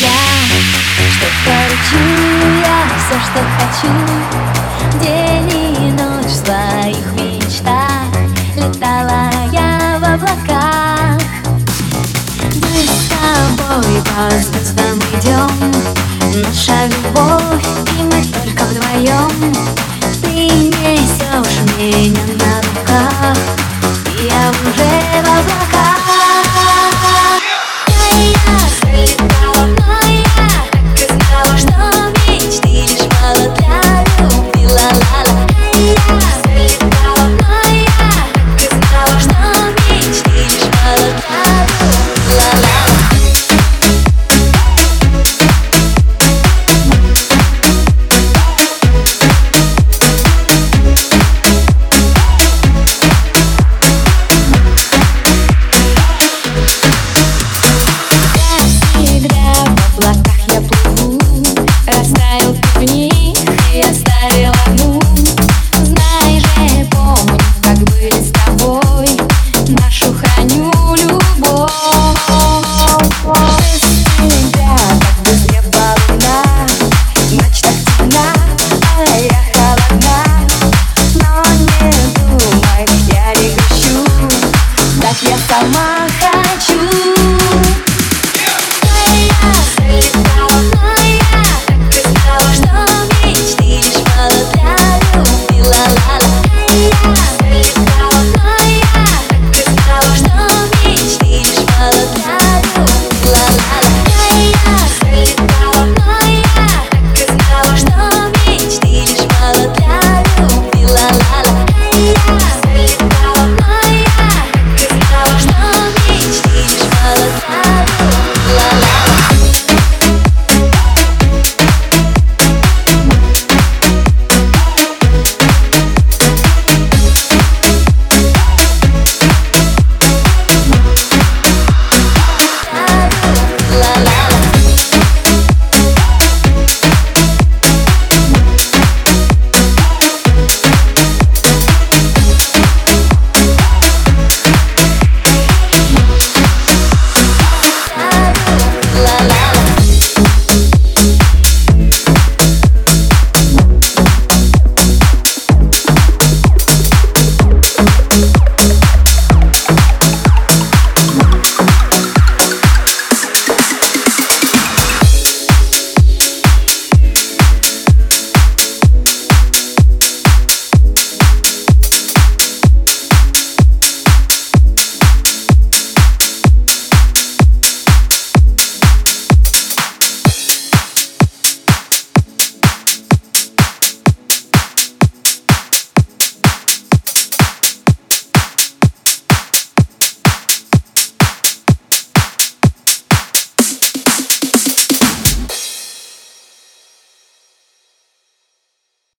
я. Что хочу я все, что хочу. День и ночь в своих мечтах. Летала я в облаках. Мы с тобой по звездам идем Наша любовь и мы только вдвоем Ты несешь меня на руках. Я уже тобой нашу храню любовь. Без тебя так быстрее полна, ночь так темна, а я холодна. Но не думай, я не грущу, так я сама хочу.